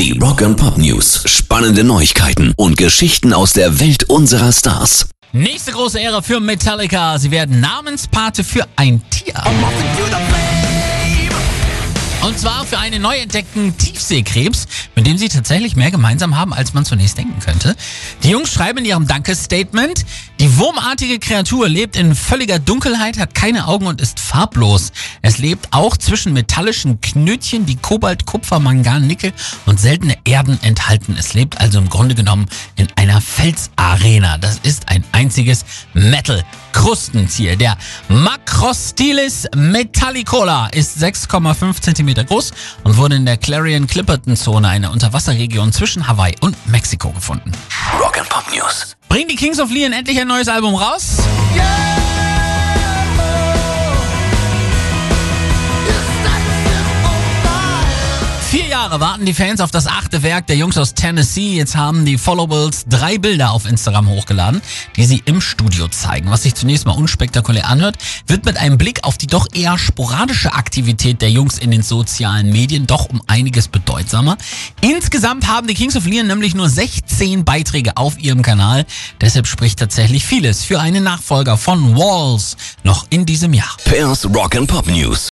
Die Rock and Pop News. Spannende Neuigkeiten und Geschichten aus der Welt unserer Stars. Nächste große Ehre für Metallica. Sie werden Namenspate für ein Tier. Und zwar für einen neu entdeckten Tiefseekrebs, mit dem sie tatsächlich mehr gemeinsam haben, als man zunächst denken könnte. Die Jungs schreiben in ihrem Dankestatement, die wurmartige Kreatur lebt in völliger Dunkelheit, hat keine Augen und ist farblos. Es lebt auch zwischen metallischen Knötchen, die Kobalt, Kupfer, Mangan, Nickel und seltene Erden enthalten. Es lebt also im Grunde genommen in einer Felsarena. Das ist ein einziges Metal-Krustentier. Der Macrostylis metallicola ist 6,5 cm groß und wurde in der Clarion-Clipperton-Zone, einer Unterwasserregion zwischen Hawaii und Mexiko, gefunden. Rock and Pop News. Bringen die Kings of Leon endlich ein neues Album raus? Vier Jahre warten die Fans auf das achte Werk der Jungs aus Tennessee. Jetzt haben die Followables drei Bilder auf Instagram hochgeladen, die sie im Studio zeigen. Was sich zunächst mal unspektakulär anhört, wird mit einem Blick auf die doch eher sporadische Aktivität der Jungs in den sozialen Medien doch um einiges bedeutsamer. Insgesamt haben die Kings of Leon nämlich nur 16 Beiträge auf ihrem Kanal. Deshalb spricht tatsächlich vieles für einen Nachfolger von Walls noch in diesem Jahr. Pairs Rock and Pop News.